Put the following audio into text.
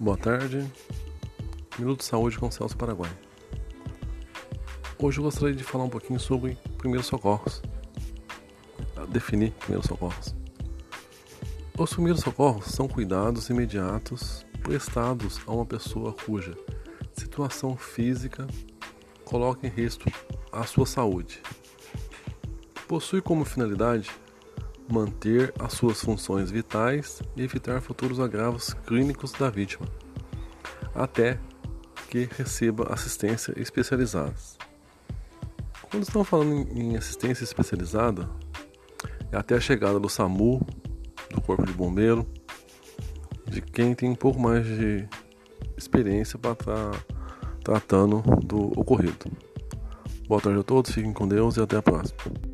Boa tarde. Minuto de Saúde com Celso Paraguai. Hoje eu gostaria de falar um pouquinho sobre primeiros socorros. Definir primeiros socorros. Os primeiros socorros são cuidados imediatos prestados a uma pessoa cuja situação física coloca em risco a sua saúde. Possui como finalidade manter as suas funções vitais e evitar futuros agravos clínicos da vítima, até que receba assistência especializada. Quando estamos falando em assistência especializada, é até a chegada do SAMU, do Corpo de Bombeiro, de quem tem um pouco mais de experiência para estar tá tratando do ocorrido. Boa tarde a todos, fiquem com Deus e até a próxima.